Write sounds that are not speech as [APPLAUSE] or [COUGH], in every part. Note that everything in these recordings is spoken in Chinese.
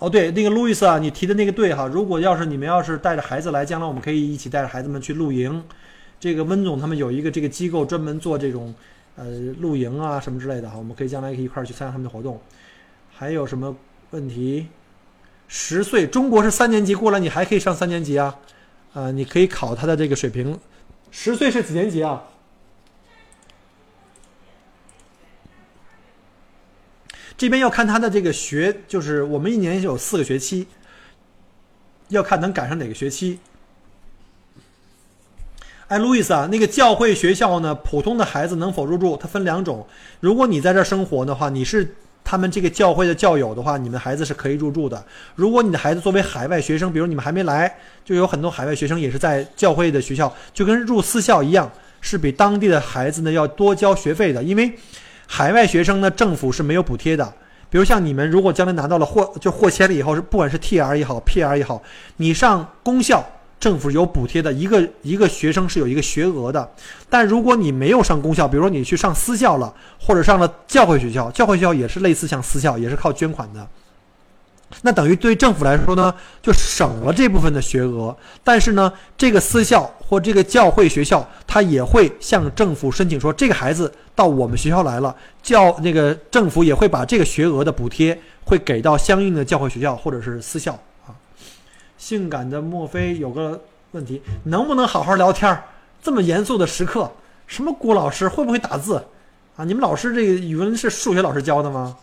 哦，对，那个路易斯啊，你提的那个对哈。如果要是你们要是带着孩子来，将来我们可以一起带着孩子们去露营。这个温总他们有一个这个机构专门做这种呃露营啊什么之类的哈，我们可以将来可以一块儿去参加他们的活动。还有什么问题？十岁，中国是三年级过来，你还可以上三年级啊？啊，你可以考他的这个水平。十岁是几年级啊？这边要看他的这个学，就是我们一年有四个学期，要看能赶上哪个学期。哎，路易斯啊，那个教会学校呢，普通的孩子能否入住？它分两种。如果你在这儿生活的话，你是他们这个教会的教友的话，你们孩子是可以入住的。如果你的孩子作为海外学生，比如你们还没来，就有很多海外学生也是在教会的学校，就跟入私校一样，是比当地的孩子呢要多交学费的，因为。海外学生呢，政府是没有补贴的。比如像你们，如果将来拿到了获就获签了以后，是不管是 T R 也好，P R 也好，你上公校，政府有补贴的，一个一个学生是有一个学额的。但如果你没有上公校，比如说你去上私校了，或者上了教会学校，教会学校也是类似像私校，也是靠捐款的。那等于对政府来说呢，就省了这部分的学额。但是呢，这个私校或这个教会学校，他也会向政府申请说，这个孩子到我们学校来了，教那个政府也会把这个学额的补贴会给到相应的教会学校或者是私校啊。性感的莫非有个问题，能不能好好聊天？这么严肃的时刻，什么郭老师会不会打字啊？你们老师这个语文是数学老师教的吗？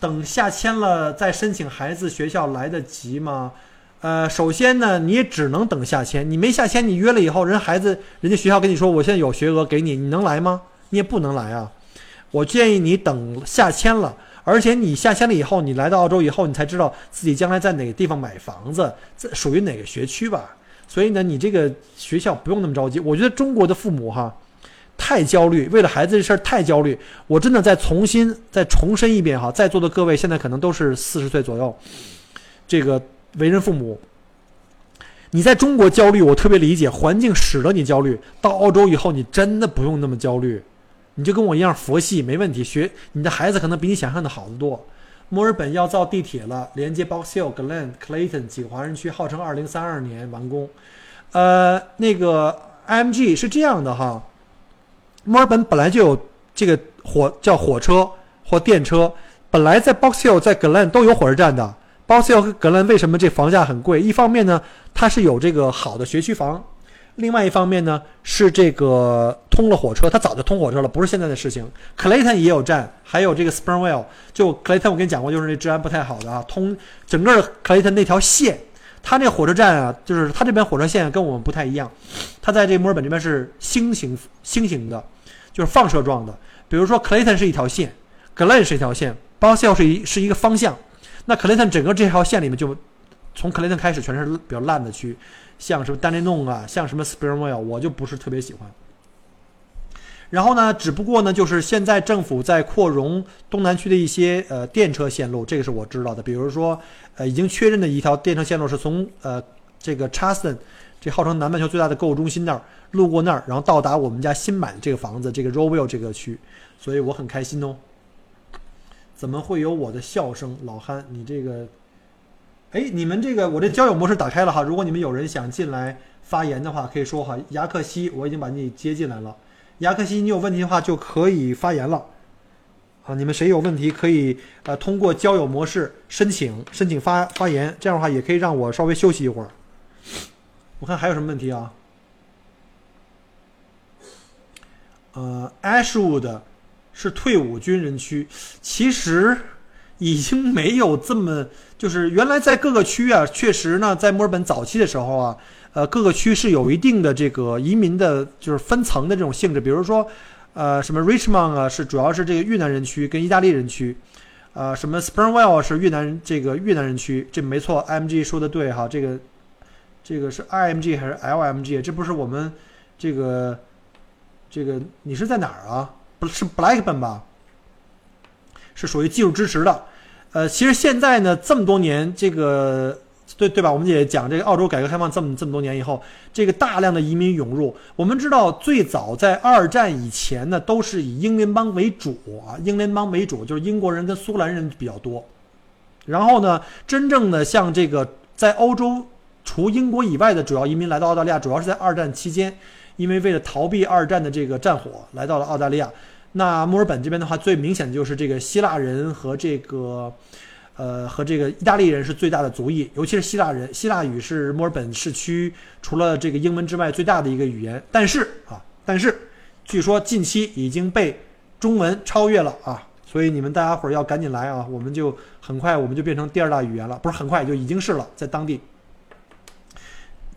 等下签了再申请孩子学校来得及吗？呃，首先呢，你也只能等下签。你没下签，你约了以后，人孩子人家学校跟你说，我现在有学额给你，你能来吗？你也不能来啊。我建议你等下签了，而且你下签了以后，你来到澳洲以后，你才知道自己将来在哪个地方买房子，这属于哪个学区吧。所以呢，你这个学校不用那么着急。我觉得中国的父母哈。太焦虑，为了孩子这事儿太焦虑。我真的再重新再重申一遍哈，在座的各位现在可能都是四十岁左右，这个为人父母，你在中国焦虑，我特别理解，环境使得你焦虑。到澳洲以后，你真的不用那么焦虑，你就跟我一样佛系，没问题。学你的孩子可能比你想象的好得多。墨尔本要造地铁了，连接 Box Hill、Glen、Clayton 几个华人区，号称二零三二年完工。呃，那个 M G 是这样的哈。墨尔本本来就有这个火叫火车或电车，本来在 Box Hill 在 Glen 都有火车站的。Box Hill 和 Glen 为什么这房价很贵？一方面呢，它是有这个好的学区房；另外一方面呢，是这个通了火车，它早就通火车了，不是现在的事情。Clayton 也有站，还有这个 Springvale。就 Clayton 我跟你讲过，就是那治安不太好的啊，通整个 Clayton 那条线，它那火车站啊，就是它这边火车线跟我们不太一样，它在这墨尔本这边是星形星形的。就是放射状的，比如说 Clayton 是一条线，Glen 是一条线 b o s s i l 是一是一个方向。那 Clayton 整个这条线里面就从 Clayton 开始全是比较烂的区，像什么 Dandenong 啊，像什么 Springvale，我就不是特别喜欢。然后呢，只不过呢，就是现在政府在扩容东南区的一些呃电车线路，这个是我知道的。比如说，呃，已经确认的一条电车线路是从呃这个 Charleston。这号称南半球最大的购物中心那儿，路过那儿，然后到达我们家新买的这个房子，这个 Rowville 这个区，所以我很开心哦。怎么会有我的笑声？老憨，你这个，哎，你们这个我这交友模式打开了哈，如果你们有人想进来发言的话，可以说哈。亚克西，我已经把你接进来了。亚克西，你有问题的话就可以发言了。啊，你们谁有问题可以呃通过交友模式申请申请发发言，这样的话也可以让我稍微休息一会儿。我看还有什么问题啊？呃，Ashwood 是退伍军人区，其实已经没有这么，就是原来在各个区啊，确实呢，在墨尔本早期的时候啊，呃，各个区是有一定的这个移民的，就是分层的这种性质。比如说，呃，什么 Richmond 啊，是主要是这个越南人区跟意大利人区，呃，什么 Springvale 是越南这个越南人区，这没错，MG 说的对哈，这个。这个是 IMG 还是 LMG？这不是我们这个这个你是在哪儿啊？不是 Blackburn 吧？是属于技术支持的。呃，其实现在呢，这么多年，这个对对吧？我们也讲这个澳洲改革开放这么这么多年以后，这个大量的移民涌入。我们知道，最早在二战以前呢，都是以英联邦为主啊，英联邦为主，就是英国人跟苏格兰人比较多。然后呢，真正的像这个在欧洲除英国以外的主要移民来到澳大利亚，主要是在二战期间，因为为了逃避二战的这个战火来到了澳大利亚。那墨尔本这边的话，最明显的就是这个希腊人和这个。呃，和这个意大利人是最大的族裔，尤其是希腊人。希腊语是墨尔本市区除了这个英文之外最大的一个语言。但是啊，但是据说近期已经被中文超越了啊，所以你们大家伙儿要赶紧来啊，我们就很快我们就变成第二大语言了，不是很快就已经是了，在当地。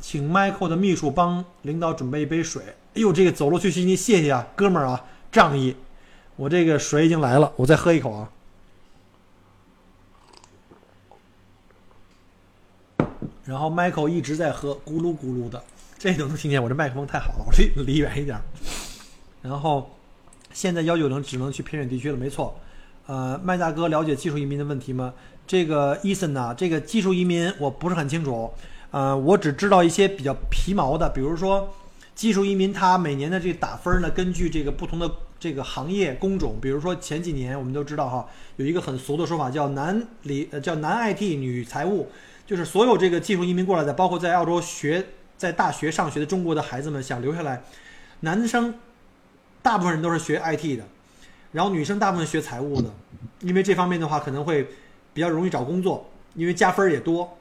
请 Michael 的秘书帮领导准备一杯水。哎呦，这个走路去悉尼，谢谢啊，哥们儿啊，仗义。我这个水已经来了，我再喝一口啊。然后 Michael 一直在喝，咕噜咕噜的，这都能听见。我这麦克风太好了，我离离远一点。然后现在幺九零只能去偏远地区了，没错。呃，麦大哥了解技术移民的问题吗？这个 Eason 呢？这个技术移民我不是很清楚。呃，我只知道一些比较皮毛的，比如说技术移民，它每年的这个打分呢，根据这个不同的这个行业工种，比如说前几年我们都知道哈，有一个很俗的说法叫男理呃叫男 IT 女财务。就是所有这个技术移民过来的，包括在澳洲学在大学上学的中国的孩子们想留下来，男生大部分人都是学 IT 的，然后女生大部分学财务的，因为这方面的话可能会比较容易找工作，因为加分也多。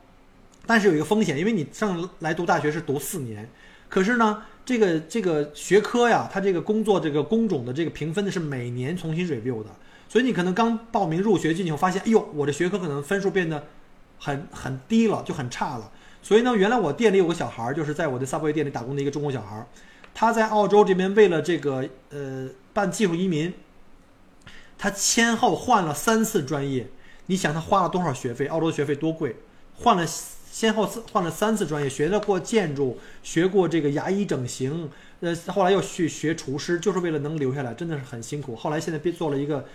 但是有一个风险，因为你上来读大学是读四年，可是呢，这个这个学科呀，它这个工作这个工种的这个评分呢是每年重新 review 的，所以你可能刚报名入学进去发现，哎呦，我的学科可能分数变得。很很低了，就很差了。所以呢，原来我店里有个小孩儿，就是在我的 Subway 店里打工的一个中国小孩儿，他在澳洲这边为了这个呃办技术移民，他先后换了三次专业。你想他花了多少学费？澳洲的学费多贵？换了先后换了三次专业，学了过建筑，学过这个牙医整形，呃，后来又去学厨师，就是为了能留下来，真的是很辛苦。后来现在变做了一个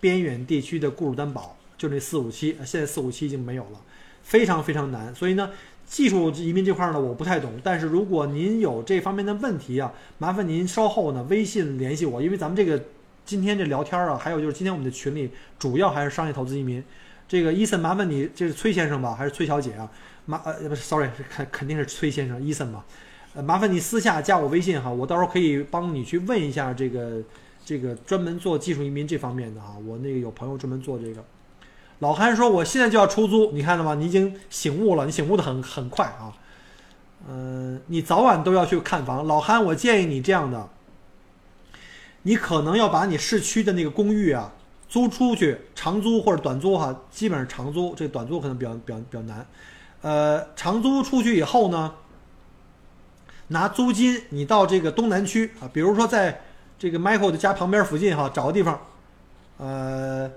边远地区的雇主担保。就那四五七，现在四五七已经没有了，非常非常难。所以呢，技术移民这块呢，我不太懂。但是如果您有这方面的问题啊，麻烦您稍后呢微信联系我，因为咱们这个今天这聊天啊，还有就是今天我们的群里主要还是商业投资移民。这个伊森，麻烦你，这是崔先生吧，还是崔小姐啊？麻呃不是，sorry，肯肯定是崔先生，伊森吧？呃，麻烦你私下加我微信哈，我到时候可以帮你去问一下这个这个专门做技术移民这方面的啊，我那个有朋友专门做这个。老韩说：“我现在就要出租，你看到吗？你已经醒悟了，你醒悟的很很快啊。嗯，你早晚都要去看房。老韩，我建议你这样的，你可能要把你市区的那个公寓啊租出去，长租或者短租哈，基本上长租，这短租可能比较比较比较难。呃，长租出去以后呢，拿租金你到这个东南区啊，比如说在这个 Michael 的家旁边附近哈，找个地方，呃，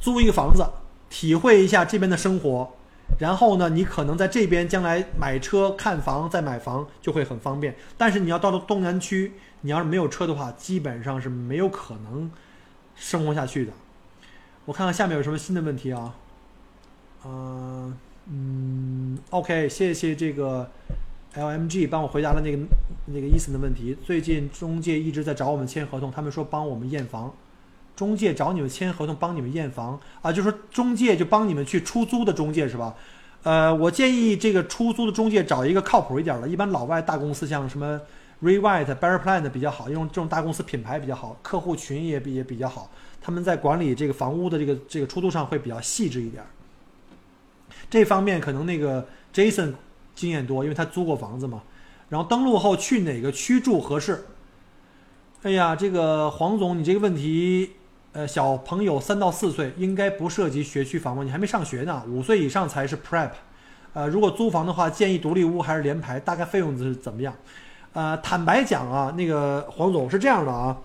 租一个房子。”体会一下这边的生活，然后呢，你可能在这边将来买车、看房、再买房就会很方便。但是你要到了东南区，你要是没有车的话，基本上是没有可能生活下去的。我看看下面有什么新的问题啊？嗯嗯，OK，谢谢这个 LMG 帮我回答了那个那个伊森的问题。最近中介一直在找我们签合同，他们说帮我们验房。中介找你们签合同，帮你们验房啊，就是说中介就帮你们去出租的中介是吧？呃，我建议这个出租的中介找一个靠谱一点的，一般老外大公司像什么 Rewhite、Bear Plan 的比较好，因为这种大公司品牌比较好，客户群也比也比较好，他们在管理这个房屋的这个这个出租上会比较细致一点。这方面可能那个 Jason 经验多，因为他租过房子嘛。然后登录后去哪个区住合适？哎呀，这个黄总，你这个问题。呃，小朋友三到四岁应该不涉及学区房吗？你还没上学呢，五岁以上才是 prep。呃，如果租房的话，建议独立屋还是联排？大概费用是怎么样？呃，坦白讲啊，那个黄总是这样的啊，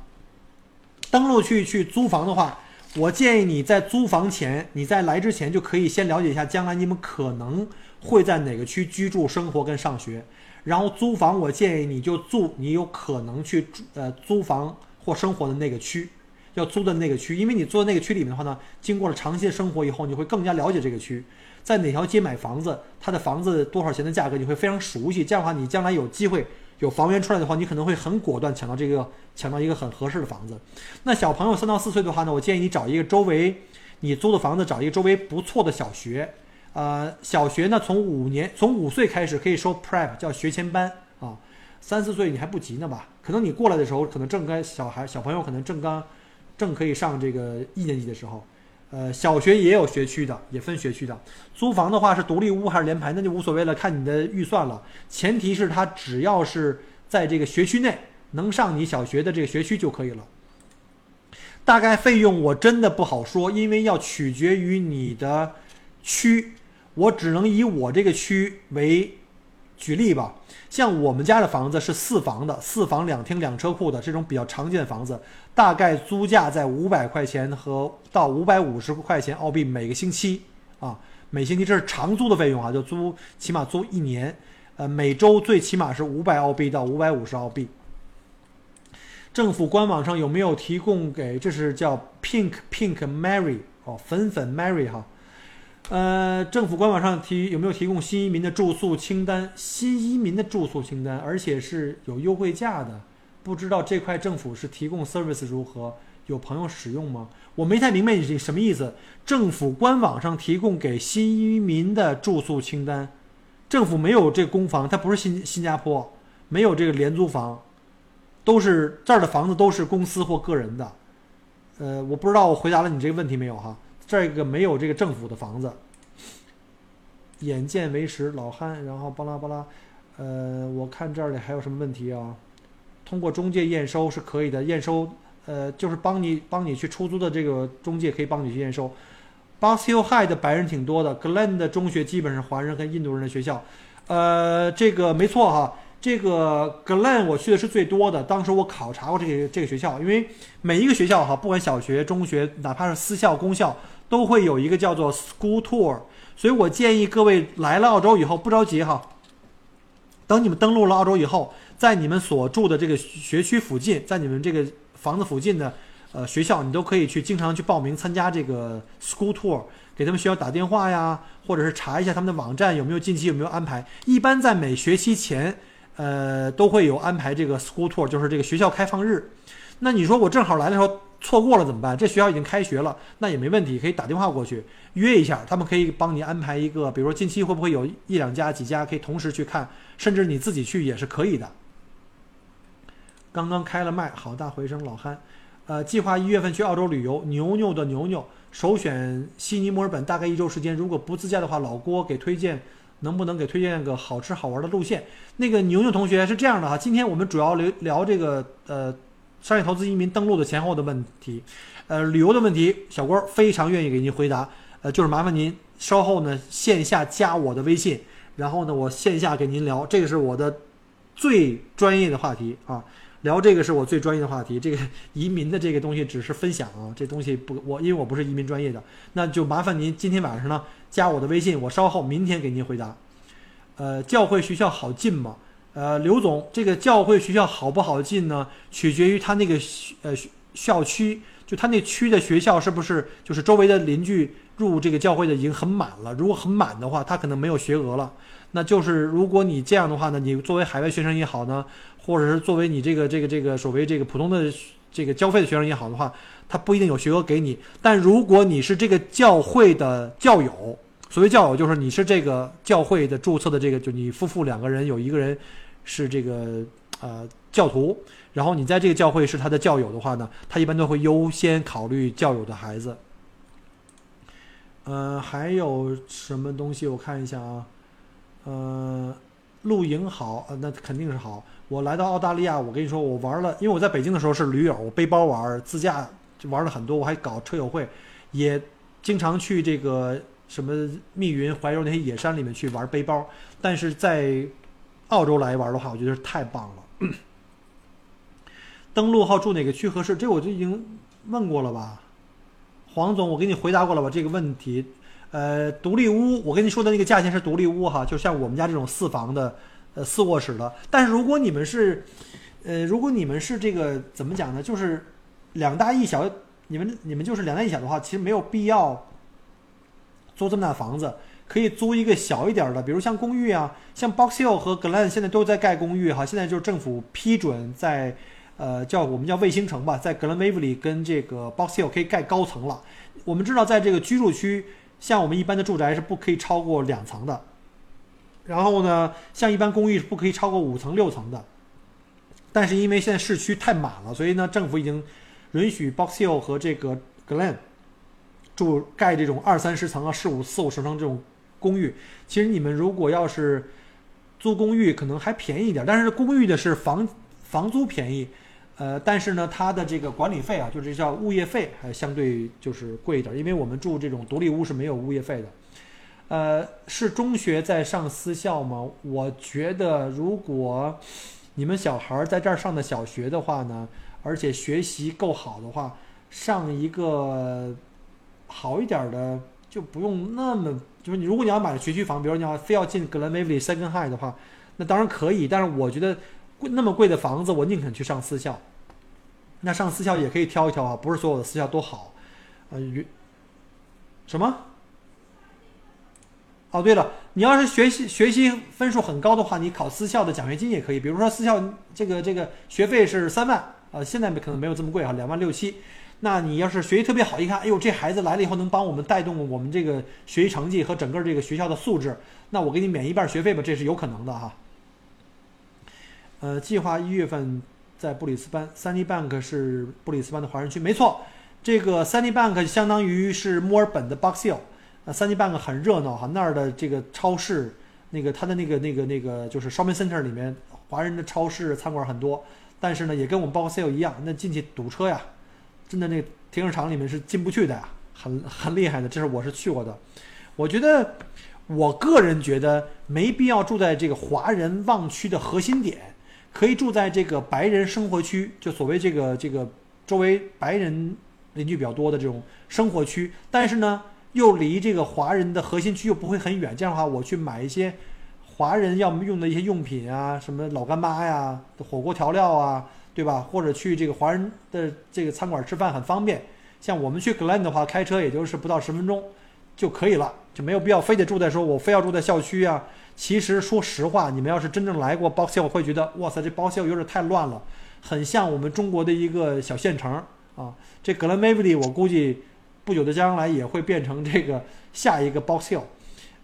登录去去租房的话，我建议你在租房前，你在来之前就可以先了解一下将来你们可能会在哪个区居住、生活跟上学。然后租房，我建议你就住你有可能去呃租房或生活的那个区。要租的那个区，因为你租的那个区里面的话呢，经过了长期的生活以后，你会更加了解这个区，在哪条街买房子，它的房子多少钱的价格，你会非常熟悉。这样的话，你将来有机会有房源出来的话，你可能会很果断抢到这个抢到一个很合适的房子。那小朋友三到四岁的话呢，我建议你找一个周围你租的房子找一个周围不错的小学，呃，小学呢从五年从五岁开始可以收 prep 叫学前班啊，三四岁你还不急呢吧？可能你过来的时候，可能正该小孩小朋友可能正刚正可以上这个一年级的时候。呃，小学也有学区的，也分学区的。租房的话是独立屋还是联排，那就无所谓了，看你的预算了。前提是他只要是在这个学区内能上你小学的这个学区就可以了。大概费用我真的不好说，因为要取决于你的区，我只能以我这个区为举例吧。像我们家的房子是四房的，四房两厅两车库的这种比较常见的房子，大概租价在五百块钱和到五百五十块钱澳币每个星期啊，每星期这是长租的费用啊，就租起码租一年，呃，每周最起码是五百澳币到五百五十澳币。政府官网上有没有提供给？这是叫 Pink Pink Mary 哦，粉粉 Mary 哈。呃，政府官网上提有没有提供新移民的住宿清单？新移民的住宿清单，而且是有优惠价的。不知道这块政府是提供 service 如何？有朋友使用吗？我没太明白你这什么意思。政府官网上提供给新移民的住宿清单，政府没有这公房，它不是新新加坡，没有这个廉租房，都是这儿的房子都是公司或个人的。呃，我不知道我回答了你这个问题没有哈？这个没有这个政府的房子，眼见为实，老汉，然后巴拉巴拉，呃，我看这里还有什么问题啊？通过中介验收是可以的，验收，呃，就是帮你帮你去出租的这个中介可以帮你去验收。Box Hill High 的白人挺多的，Glen 的中学基本是华人跟印度人的学校，呃，这个没错哈。这个 Glen 我去的是最多的，当时我考察过这个这个学校，因为每一个学校哈，不管小学、中学，哪怕是私校、公校。都会有一个叫做 school tour，所以我建议各位来了澳洲以后不着急哈，等你们登陆了澳洲以后，在你们所住的这个学区附近，在你们这个房子附近的呃学校，你都可以去经常去报名参加这个 school tour，给他们学校打电话呀，或者是查一下他们的网站有没有近期有没有安排。一般在每学期前，呃都会有安排这个 school tour，就是这个学校开放日。那你说我正好来的时候。错过了怎么办？这学校已经开学了，那也没问题，可以打电话过去约一下，他们可以帮你安排一个，比如说近期会不会有一两家、几家可以同时去看，甚至你自己去也是可以的。刚刚开了麦，好大回声，老憨，呃，计划一月份去澳洲旅游，牛牛的牛牛，首选悉尼、墨尔本，大概一周时间。如果不自驾的话，老郭给推荐，能不能给推荐个好吃好玩的路线？那个牛牛同学是这样的哈，今天我们主要聊聊这个呃。商业投资移民登陆的前后的问题，呃，旅游的问题，小郭非常愿意给您回答。呃，就是麻烦您稍后呢线下加我的微信，然后呢我线下给您聊，这个是我的最专业的话题啊，聊这个是我最专业的话题。这个移民的这个东西只是分享啊，这东西不我因为我不是移民专业的，那就麻烦您今天晚上呢加我的微信，我稍后明天给您回答。呃，教会学校好进吗？呃，刘总，这个教会学校好不好进呢？取决于他那个呃校区，就他那区的学校是不是就是周围的邻居入这个教会的已经很满了。如果很满的话，他可能没有学额了。那就是如果你这样的话呢，你作为海外学生也好呢，或者是作为你这个这个这个所谓这个普通的这个交费的学生也好的话，他不一定有学额给你。但如果你是这个教会的教友，所谓教友就是你是这个教会的注册的这个，就你夫妇两个人有一个人。是这个呃教徒，然后你在这个教会是他的教友的话呢，他一般都会优先考虑教友的孩子。呃，还有什么东西？我看一下啊，呃，露营好，那肯定是好。我来到澳大利亚，我跟你说，我玩了，因为我在北京的时候是驴友，我背包玩，自驾玩了很多，我还搞车友会，也经常去这个什么密云、怀柔那些野山里面去玩背包，但是在澳洲来玩的话，我觉得是太棒了。[CLEARS THROAT] 登陆号住哪个区合适？这我就已经问过了吧，黄总，我给你回答过了吧这个问题。呃，独立屋，我跟你说的那个价钱是独立屋哈，就像我们家这种四房的，呃，四卧室的。但是如果你们是，呃，如果你们是这个怎么讲呢？就是两大一小，你们你们就是两大一小的话，其实没有必要租这么大房子。可以租一个小一点的，比如像公寓啊，像 Box Hill 和 Glen 现在都在盖公寓哈，现在就是政府批准在呃，叫我们叫卫星城吧，在格兰威弗里跟这个 Box Hill 可以盖高层了。我们知道，在这个居住区，像我们一般的住宅是不可以超过两层的，然后呢，像一般公寓是不可以超过五层六层的。但是因为现在市区太满了，所以呢，政府已经允许 Box Hill 和这个 Glen 住盖这种二三十层啊、四五四五十层这种公寓。其实你们如果要是租公寓，可能还便宜一点，但是公寓的是房房租便宜。呃，但是呢，它的这个管理费啊，就是叫物业费，还相对就是贵一点，因为我们住这种独立屋是没有物业费的。呃，是中学在上私校吗？我觉得，如果你们小孩在这儿上的小学的话呢，而且学习够好的话，上一个好一点的就不用那么，就是你如果你要买学区房，比如你要非要进 Glen Waverly Second High 的话，那当然可以，但是我觉得。贵那么贵的房子，我宁肯去上私校。那上私校也可以挑一挑啊，不是所有的私校都好。呃，什么？哦，对了，你要是学习学习分数很高的话，你考私校的奖学金也可以。比如说私校这个这个学费是三万，呃，现在可能没有这么贵啊，两万六七。那你要是学习特别好，一看，哎呦，这孩子来了以后能帮我们带动我们这个学习成绩和整个这个学校的素质，那我给你免一半学费吧，这是有可能的哈。呃，计划一月份在布里斯班，Sunny Bank 是布里斯班的华人区，没错。这个 Sunny Bank 相当于是墨尔本的 Box Hill。呃，Sunny Bank 很热闹哈，那儿的这个超市，那个它的那个那个那个就是 shopping center 里面，华人的超市餐馆很多。但是呢，也跟我们 Box Hill 一样，那进去堵车呀，真的那停车场里面是进不去的呀，很很厉害的。这是我是去过的，我觉得我个人觉得没必要住在这个华人旺区的核心点。可以住在这个白人生活区，就所谓这个这个周围白人邻居比较多的这种生活区，但是呢，又离这个华人的核心区又不会很远。这样的话，我去买一些华人要么用的一些用品啊，什么老干妈呀、火锅调料啊，对吧？或者去这个华人的这个餐馆吃饭很方便。像我们去 Glen 的话，开车也就是不到十分钟就可以了，就没有必要非得住在说我非要住在校区啊。其实说实话，你们要是真正来过 Box Hill，会觉得哇塞，这 Box Hill 有点太乱了，很像我们中国的一个小县城啊。这 glenmaverly 我估计不久的将来也会变成这个下一个 Box Hill。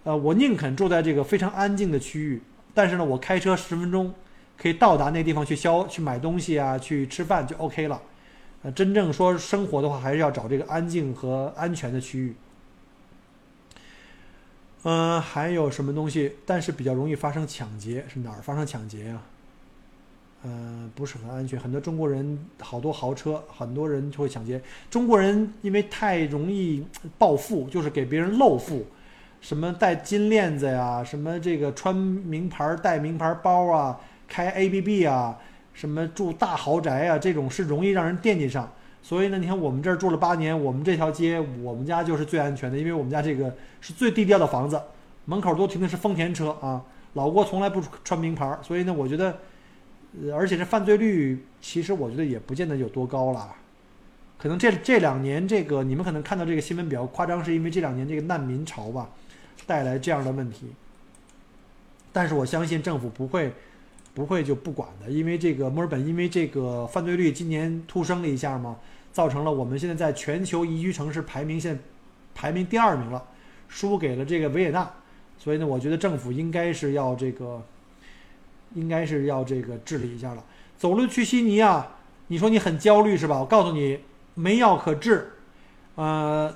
呃，我宁肯住在这个非常安静的区域，但是呢，我开车十分钟可以到达那地方去消去买东西啊，去吃饭就 OK 了。呃，真正说生活的话，还是要找这个安静和安全的区域。嗯，还有什么东西？但是比较容易发生抢劫，是哪儿发生抢劫呀？嗯，不是很安全。很多中国人好多豪车，很多人就会抢劫。中国人因为太容易暴富，就是给别人露富，什么戴金链子呀，什么这个穿名牌、带名牌包啊，开 A B B 啊，什么住大豪宅啊，这种是容易让人惦记上。所以呢，你看我们这儿住了八年，我们这条街我们家就是最安全的，因为我们家这个是最低调的房子，门口都停的是丰田车啊。老郭从来不穿名牌，所以呢，我觉得，呃，而且这犯罪率其实我觉得也不见得有多高了，可能这这两年这个你们可能看到这个新闻比较夸张，是因为这两年这个难民潮吧带来这样的问题。但是我相信政府不会不会就不管的，因为这个墨尔本因为这个犯罪率今年突升了一下嘛。造成了我们现在在全球宜居城市排名现排名第二名了，输给了这个维也纳。所以呢，我觉得政府应该是要这个，应该是要这个治理一下了。走路去悉尼啊，你说你很焦虑是吧？我告诉你，没药可治。呃，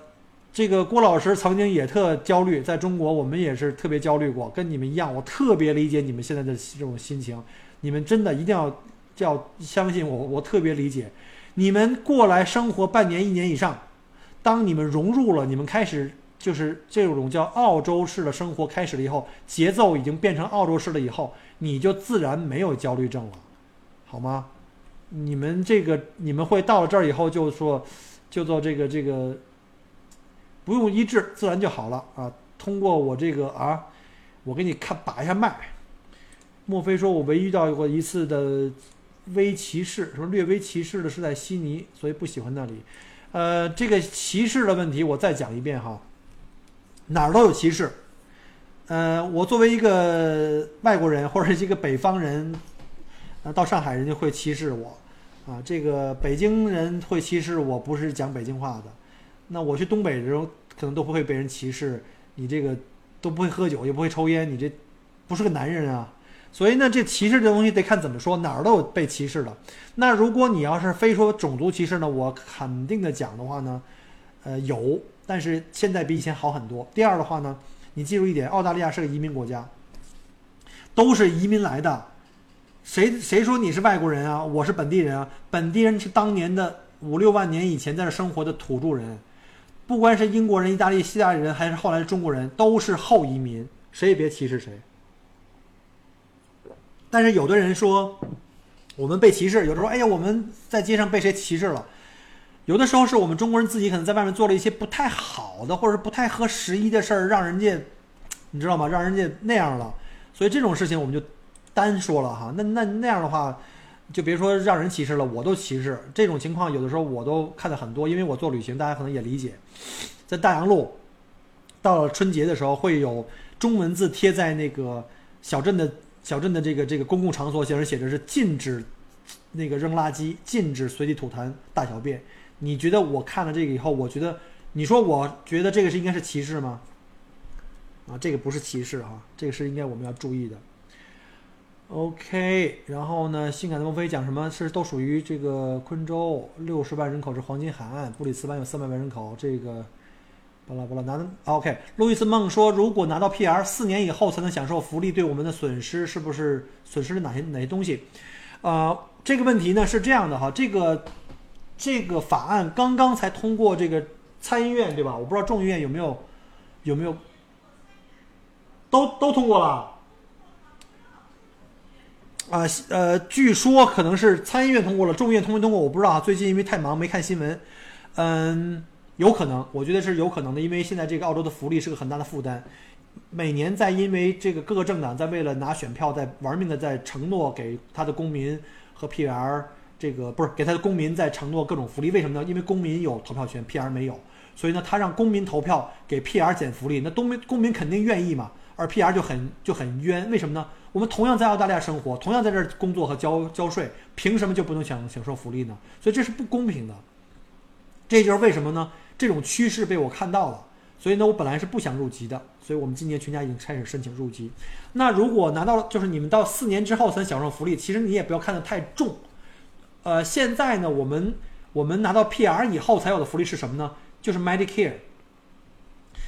这个郭老师曾经也特焦虑，在中国我们也是特别焦虑过，跟你们一样，我特别理解你们现在的这种心情。你们真的一定要要相信我，我特别理解。你们过来生活半年、一年以上，当你们融入了，你们开始就是这种叫澳洲式的生活开始了以后，节奏已经变成澳洲式了以后，你就自然没有焦虑症了，好吗？你们这个你们会到了这儿以后就说，就做这个这个，不用医治，自然就好了啊。通过我这个啊，我给你看把一下脉。莫非说我唯一遇到过一次的？微歧视，说略微歧视的是在悉尼，所以不喜欢那里。呃，这个歧视的问题我再讲一遍哈，哪儿都有歧视。呃，我作为一个外国人或者是一个北方人，呃，到上海人家会歧视我。啊，这个北京人会歧视我，不是讲北京话的。那我去东北的时候，可能都不会被人歧视。你这个都不会喝酒，也不会抽烟，你这不是个男人啊。所以呢，这歧视这东西得看怎么说，哪儿都有被歧视的。那如果你要是非说种族歧视呢，我肯定的讲的话呢，呃，有，但是现在比以前好很多。第二的话呢，你记住一点，澳大利亚是个移民国家，都是移民来的。谁谁说你是外国人啊？我是本地人啊！本地人是当年的五六万年以前在这生活的土著人，不管是英国人、意大利、希腊人，还是后来的中国人，都是后移民，谁也别歧视谁。但是有的人说我们被歧视，有的说哎呀我们在街上被谁歧视了，有的时候是我们中国人自己可能在外面做了一些不太好的或者不太合时宜的事儿，让人家你知道吗？让人家那样了，所以这种事情我们就。单说了哈，那那那样的话，就别说让人歧视了，我都歧视。这种情况有的时候我都看的很多，因为我做旅行，大家可能也理解。在大洋路，到了春节的时候，会有中文字贴在那个小镇的小镇的这个这个公共场所，写上写着是禁止那个扔垃圾，禁止随地吐痰、大小便。你觉得我看了这个以后，我觉得你说我觉得这个是应该是歧视吗？啊，这个不是歧视啊，这个是应该我们要注意的。OK，然后呢？性感的孟非讲什么是都属于这个昆州六十万人口是黄金海岸，布里斯班有三百万人口。这个巴拉巴拉拿 OK，路易斯梦说，如果拿到 PR，四年以后才能享受福利，对我们的损失是不是损失了哪些哪些东西？呃，这个问题呢是这样的哈，这个这个法案刚刚才通过这个参议院对吧？我不知道众议院有没有有没有都都通过了。啊，呃，据说可能是参议院通过了，众议院通没通过我不知道啊。最近因为太忙没看新闻，嗯，有可能，我觉得是有可能的，因为现在这个澳洲的福利是个很大的负担，每年在因为这个各个政党在为了拿选票在玩命的在承诺给他的公民和 PR 这个不是给他的公民在承诺各种福利，为什么呢？因为公民有投票权，PR 没有，所以呢，他让公民投票给 PR 减福利，那公民公民肯定愿意嘛，而 PR 就很就很冤，为什么呢？我们同样在澳大利亚生活，同样在这儿工作和交交税，凭什么就不能享享受福利呢？所以这是不公平的。这就是为什么呢？这种趋势被我看到了，所以呢，我本来是不想入籍的，所以我们今年全家已经开始申请入籍。那如果拿到了就是你们到四年之后才享受福利，其实你也不要看得太重。呃，现在呢，我们我们拿到 PR 以后才有的福利是什么呢？就是 Medicare。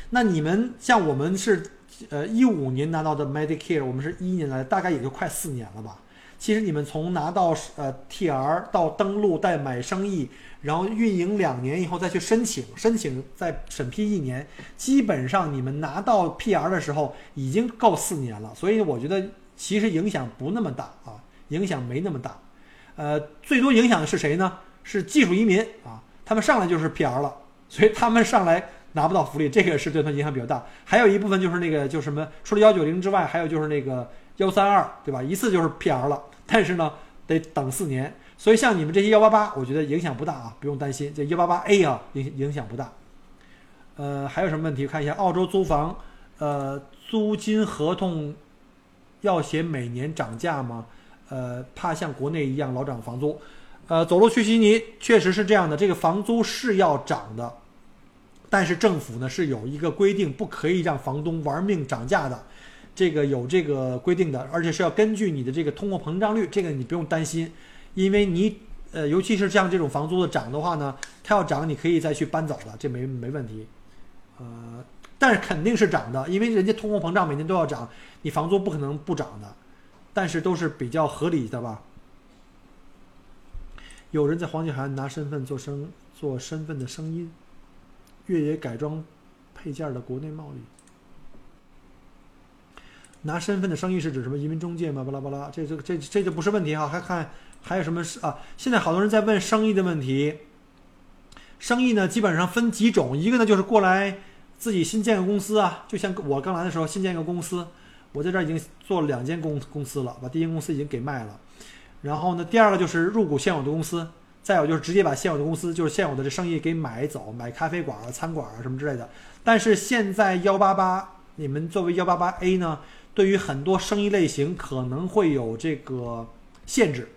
那你们像我们是。呃，一五年拿到的 Medicare，我们是一一年来，大概也就快四年了吧。其实你们从拿到呃 TR 到登录、再买生意，然后运营两年以后再去申请，申请再审批一年，基本上你们拿到 PR 的时候已经够四年了。所以我觉得其实影响不那么大啊，影响没那么大。呃，最多影响的是谁呢？是技术移民啊，他们上来就是 PR 了，所以他们上来。拿不到福利，这个是对他影响比较大。还有一部分就是那个，就什么，除了幺九零之外，还有就是那个幺三二，对吧？一次就是 PR 了，但是呢，得等四年。所以像你们这些幺八八，我觉得影响不大啊，不用担心。这幺八八 A 啊，影影响不大。呃，还有什么问题？看一下澳洲租房，呃，租金合同要写每年涨价吗？呃，怕像国内一样老涨房租。呃，走路去悉尼确实是这样的，这个房租是要涨的。但是政府呢是有一个规定，不可以让房东玩命涨价的，这个有这个规定的，而且是要根据你的这个通货膨胀率，这个你不用担心，因为你呃，尤其是像这种房租的涨的话呢，它要涨，你可以再去搬走的，这没没问题，呃，但是肯定是涨的，因为人家通货膨胀每年都要涨，你房租不可能不涨的，但是都是比较合理的吧。有人在黄金海岸拿身份做生做身份的声音。越野改装配件的国内贸易，拿身份的生意是指什么？移民中介吗？巴拉巴拉，这这这这就不是问题哈。还看还有什么啊？现在好多人在问生意的问题。生意呢，基本上分几种，一个呢就是过来自己新建个公司啊，就像我刚来的时候新建一个公司，我在这已经做了两间公公司了，把第一间公司已经给卖了。然后呢，第二个就是入股现有的公司。再有就是直接把现有的公司，就是现有的这生意给买走，买咖啡馆啊、餐馆啊什么之类的。但是现在幺八八，你们作为幺八八 A 呢，对于很多生意类型可能会有这个限制。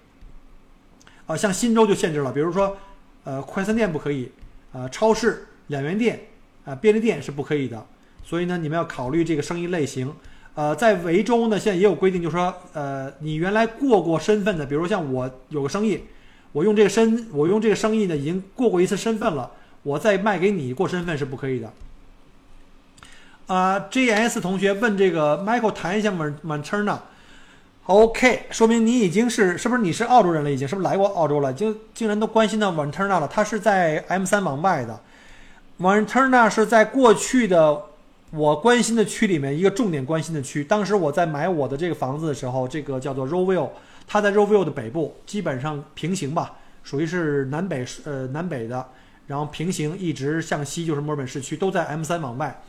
啊，像新州就限制了，比如说，呃，快餐店不可以，呃，超市、两元店、啊，便利店是不可以的。所以呢，你们要考虑这个生意类型。呃，在维州呢，现在也有规定，就是说，呃，你原来过过身份的，比如像我有个生意，我用这个身，我用这个生意呢，已经过过一次身份了，我再卖给你过身份是不可以的。啊，J S 同学问这个 Michael 谈一下 m a n t e r n a OK，说明你已经是是不是你是澳洲人了？已经是不是来过澳洲了？竟竟然都关心到 m a n t e r n a 了。他是在 M 三往外的 m a n t e r n a 是在过去的。我关心的区里面一个重点关心的区，当时我在买我的这个房子的时候，这个叫做 Rowville，它在 Rowville 的北部，基本上平行吧，属于是南北呃南北的，然后平行一直向西就是墨尔本市区，都在 M 三往外。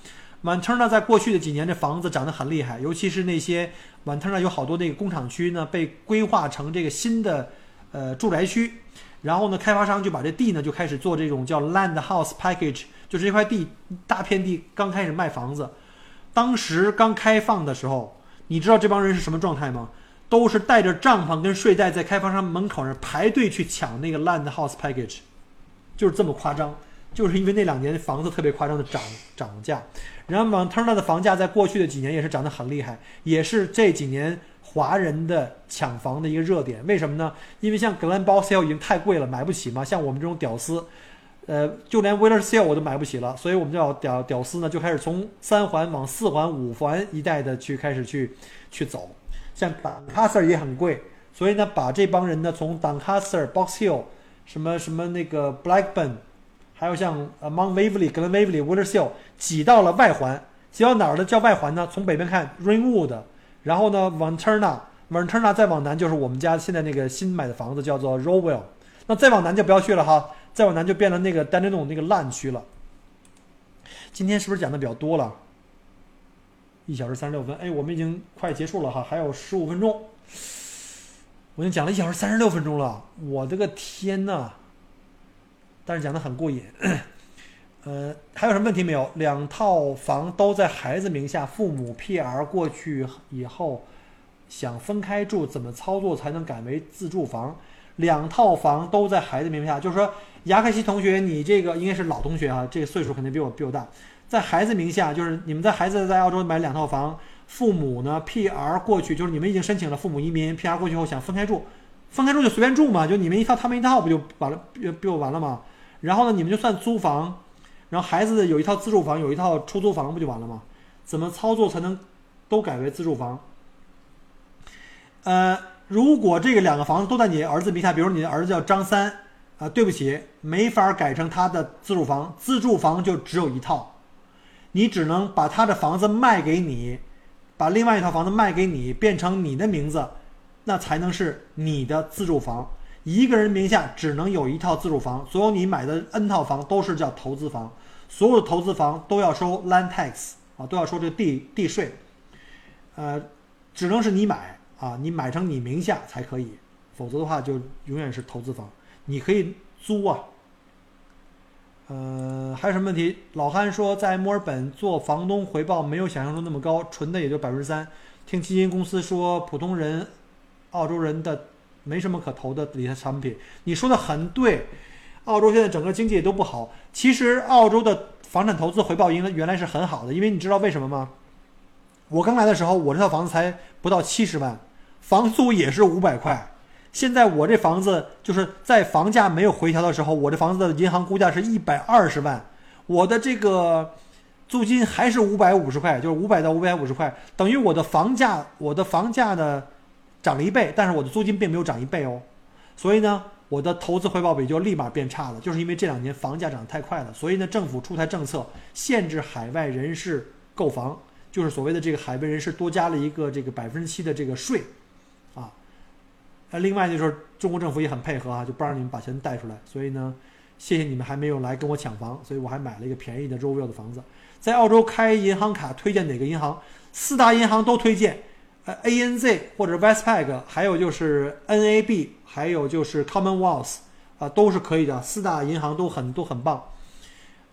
m o n t e r n a 在过去的几年这房子涨得很厉害，尤其是那些 m o n t e r n a 有好多那个工厂区呢，被规划成这个新的呃住宅区，然后呢开发商就把这地呢就开始做这种叫 Land House Package。就是这块地，大片地刚开始卖房子，当时刚开放的时候，你知道这帮人是什么状态吗？都是带着帐篷跟睡袋在开发商门口那排队去抢那个 land house package，就是这么夸张。就是因为那两年房子特别夸张的涨涨价，然后 Montana 的房价在过去的几年也是涨得很厉害，也是这几年华人的抢房的一个热点。为什么呢？因为像 Glen b o s a l e 已经太贵了，买不起嘛。像我们这种屌丝。呃，就连 w i l l e r s a l e 我都买不起了，所以我们叫屌屌丝呢，就开始从三环往四环、五环一带的去开始去去走。像 Doncaster 也很贵，所以呢，把这帮人呢从 Doncaster、Box Hill、什么什么那个 Blackburn，还有像 Mount Waverly、g l e n Waverly、w i l l e r s h i l l 挤到了外环。挤到哪儿呢？叫外环呢？从北边看 Ringwood，然后呢 v a n t e r n a v a n t e r n a 再往南就是我们家现在那个新买的房子，叫做 Rowell。那再往南就不要去了哈。再往南就变成那个丹尼诺那个烂区了。今天是不是讲的比较多了？一小时三十六分，哎，我们已经快结束了哈，还有十五分钟。我已经讲了一小时三十六分钟了，我的个天呐！但是讲的很过瘾。呃，还有什么问题没有？两套房都在孩子名下，父母 PR 过去以后想分开住，怎么操作才能改为自住房？两套房都在孩子名下，就是说。牙克西同学，你这个应该是老同学啊，这个岁数肯定比我比我大。在孩子名下，就是你们在孩子在澳洲买两套房，父母呢 PR 过去，就是你们已经申请了父母移民，PR 过去后想分开住，分开住就随便住嘛，就你们一套他们一套不就完了，不就完了吗？然后呢，你们就算租房，然后孩子有一套自住房，有一套出租房，不就完了吗？怎么操作才能都改为自住房？呃，如果这个两个房子都在你儿子名下，比如你的儿子叫张三。啊，对不起，没法改成他的自住房，自住房就只有一套，你只能把他的房子卖给你，把另外一套房子卖给你，变成你的名字，那才能是你的自住房。一个人名下只能有一套自住房，所有你买的 N 套房都是叫投资房，所有的投资房都要收 land tax 啊，都要收这个地地税，呃，只能是你买啊，你买成你名下才可以，否则的话就永远是投资房。你可以租啊，呃，还有什么问题？老憨说，在墨尔本做房东回报没有想象中那么高，纯的也就百分之三。听基金公司说，普通人、澳洲人的没什么可投的理财产品。你说的很对，澳洲现在整个经济都不好。其实澳洲的房产投资回报应该原来是很好的，因为你知道为什么吗？我刚来的时候，我这套房子才不到七十万，房租也是五百块。现在我这房子就是在房价没有回调的时候，我这房子的银行估价是一百二十万，我的这个租金还是五百五十块，就是五百到五百五十块，等于我的房价，我的房价呢涨了一倍，但是我的租金并没有涨一倍哦，所以呢，我的投资回报比就立马变差了，就是因为这两年房价涨得太快了，所以呢，政府出台政策限制海外人士购房，就是所谓的这个海外人士多加了一个这个百分之七的这个税。那另外就是中国政府也很配合啊，就不让你们把钱带出来。所以呢，谢谢你们还没有来跟我抢房，所以我还买了一个便宜的 r o v i l 的房子。在澳洲开银行卡推荐哪个银行？四大银行都推荐，呃，ANZ 或者 Westpac，还有就是 NAB，还有就是 Commonwealth，啊，都是可以的。四大银行都很都很棒。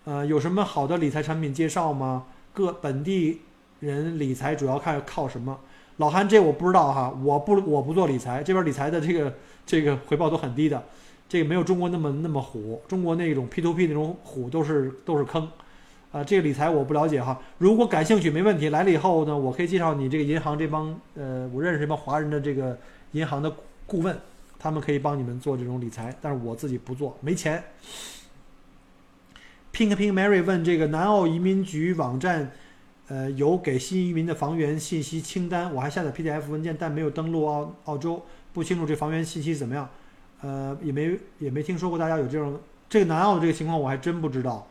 呃，有什么好的理财产品介绍吗？各本地人理财主要看靠什么？老韩，这我不知道哈，我不我不做理财，这边理财的这个这个回报都很低的，这个没有中国那么那么虎，中国那种 P to P 那种虎都是都是坑，啊，这个理财我不了解哈，如果感兴趣没问题，来了以后呢，我可以介绍你这个银行这帮呃，我认识这帮华人的这个银行的顾问，他们可以帮你们做这种理财，但是我自己不做，没钱。Pink Pink Mary 问这个南澳移民局网站。呃，有给新移民的房源信息清单，我还下载 PDF 文件，但没有登录澳澳洲，不清楚这房源信息怎么样。呃，也没也没听说过大家有这种这个南澳的这个情况，我还真不知道。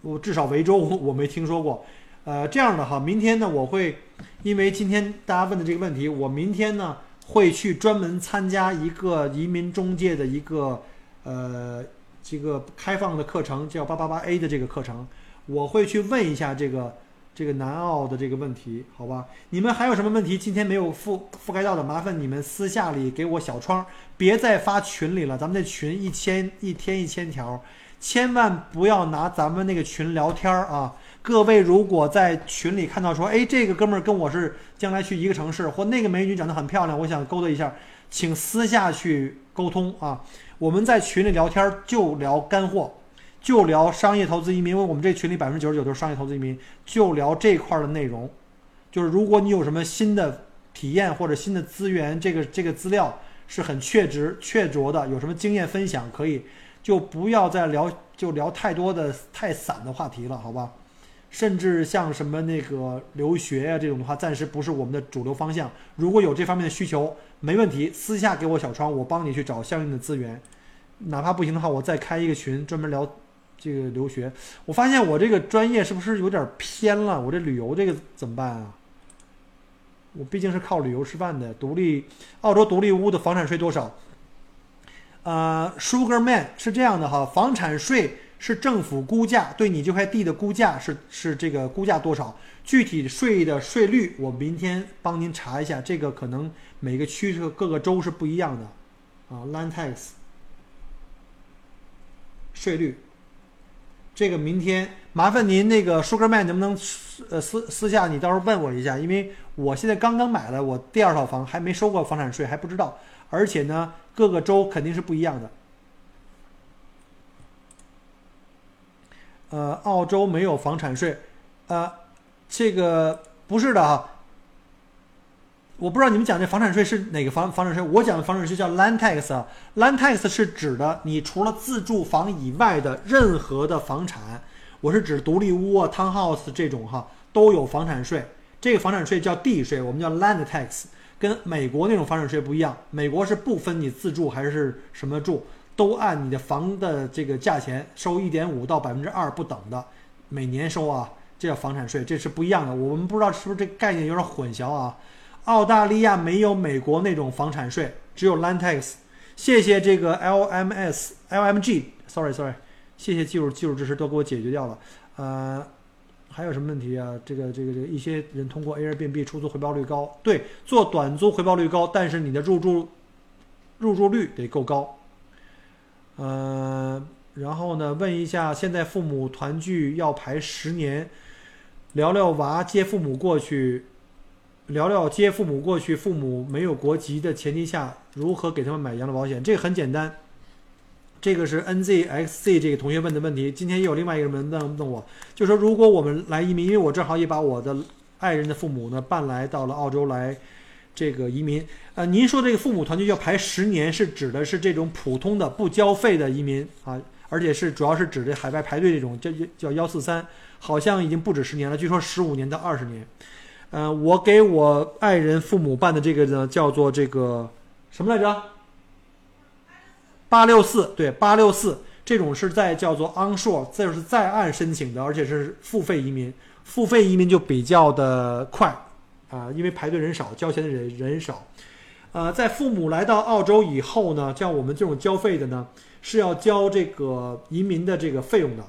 我至少维州 [LAUGHS] 我我没听说过。呃，这样的哈，明天呢，我会因为今天大家问的这个问题，我明天呢会去专门参加一个移民中介的一个呃这个开放的课程，叫八八八 A 的这个课程，我会去问一下这个。这个南澳的这个问题，好吧？你们还有什么问题？今天没有覆覆盖到的，麻烦你们私下里给我小窗，别再发群里了。咱们那群一千一天一千条，千万不要拿咱们那个群聊天儿啊！各位如果在群里看到说，哎，这个哥们儿跟我是将来去一个城市，或那个美女长得很漂亮，我想勾搭一下，请私下去沟通啊！我们在群里聊天就聊干货。就聊商业投资移民，因为我们这群里百分之九十九都是商业投资移民，就聊这块的内容。就是如果你有什么新的体验或者新的资源，这个这个资料是很确值确凿的，有什么经验分享可以，就不要再聊就聊太多的太散的话题了，好吧？甚至像什么那个留学呀这种的话，暂时不是我们的主流方向。如果有这方面的需求，没问题，私下给我小窗，我帮你去找相应的资源。哪怕不行的话，我再开一个群专门聊。这个留学，我发现我这个专业是不是有点偏了？我这旅游这个怎么办啊？我毕竟是靠旅游吃饭的。独立澳洲独立屋的房产税多少？呃，Sugarman 是这样的哈，房产税是政府估价对你这块地的估价是是这个估价多少？具体税的税率我明天帮您查一下，这个可能每个区这个各个州是不一样的啊。Land tax 税率。这个明天麻烦您那个 Sugarman 能不能呃私私下你到时候问我一下，因为我现在刚刚买了我第二套房，还没收过房产税，还不知道，而且呢各个州肯定是不一样的。呃，澳洲没有房产税，呃，这个不是的哈。我不知道你们讲这房产税是哪个房房产税？我讲的房产税叫 land tax 啊，land tax 是指的你除了自住房以外的任何的房产，我是指独立屋啊、townhouse 这种哈都有房产税。这个房产税叫地税，我们叫 land tax，跟美国那种房产税不一样。美国是不分你自住还是什么住，都按你的房的这个价钱收一点五到百分之二不等的，每年收啊，这叫房产税，这是不一样的。我们不知道是不是这概念有点混淆啊？澳大利亚没有美国那种房产税，只有 land tax。谢谢这个 LMS、LMG，sorry sorry，谢谢技术技术支持都给我解决掉了。呃，还有什么问题啊？这个这个这个，一些人通过 Airbnb 出租回报率高，对，做短租回报率高，但是你的入住入住率得够高。呃，然后呢，问一下，现在父母团聚要排十年，聊聊娃接父母过去。聊聊接父母过去，父母没有国籍的前提下，如何给他们买养老保险？这个很简单，这个是 NZXZ 这个同学问的问题。今天又有另外一个人问问我，就说如果我们来移民，因为我正好也把我的爱人的父母呢办来到了澳洲来这个移民。呃，您说这个父母团聚要排十年，是指的是这种普通的不交费的移民啊，而且是主要是指这海外排队这种叫叫幺四三，好像已经不止十年了，据说十五年到二十年。呃，我给我爱人父母办的这个呢，叫做这个什么来着？八六四，对，八六四这种是在叫做 onshore，这是在岸申请的，而且是付费移民，付费移民就比较的快啊，因为排队人少，交钱的人人少。呃，在父母来到澳洲以后呢，像我们这种交费的呢，是要交这个移民的这个费用的。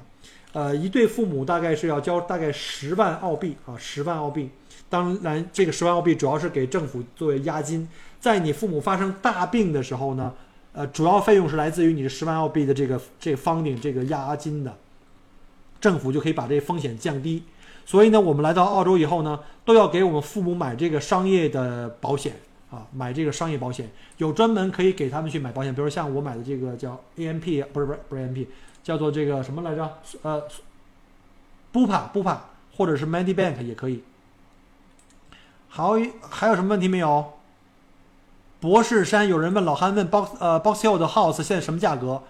呃，一对父母大概是要交大概十万澳币啊，十万澳币。当然，这个十万澳币主要是给政府作为押金，在你父母发生大病的时候呢，呃，主要费用是来自于你的十万澳币的这个这个方顶这个押金的，政府就可以把这个风险降低。所以呢，我们来到澳洲以后呢，都要给我们父母买这个商业的保险啊，买这个商业保险，有专门可以给他们去买保险，比如像我买的这个叫 AMP，不是不是不是 AMP，叫做这个什么来着？呃，Bupa Bupa，或者是 Medibank 也可以。好，还有什么问题没有？博士山有人问老韩问 Box 呃 Box Hill 的 house 现在什么价格？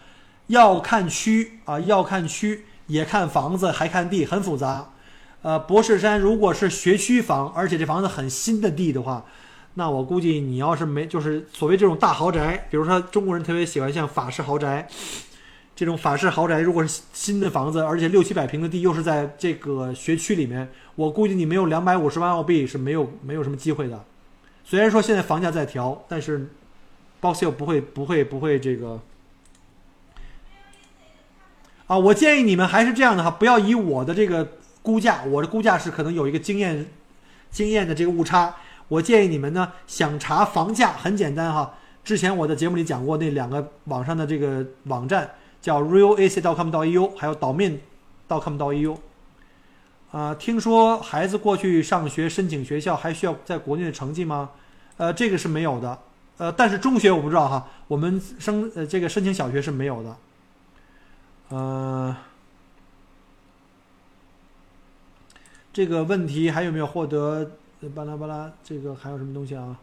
要看区啊，要看区，也看房子，还看地，很复杂。呃，博士山如果是学区房，而且这房子很新的地的话，那我估计你要是没就是所谓这种大豪宅，比如说中国人特别喜欢像法式豪宅，这种法式豪宅如果是新的房子，而且六七百平的地又是在这个学区里面，我估计你没有两百五十万澳币是没有没有什么机会的。虽然说现在房价在调，但是 Box Hill 不会不会不会这个啊！我建议你们还是这样的哈，不要以我的这个估价，我的估价是可能有一个经验经验的这个误差。我建议你们呢，想查房价很简单哈，之前我在节目里讲过那两个网上的这个网站，叫 RealAC.com.au，还有岛面 .com.au。啊，听说孩子过去上学申请学校还需要在国内的成绩吗？呃，这个是没有的。呃，但是中学我不知道哈，我们申呃这个申请小学是没有的。呃，这个问题还有没有获得巴拉巴拉？这个还有什么东西啊？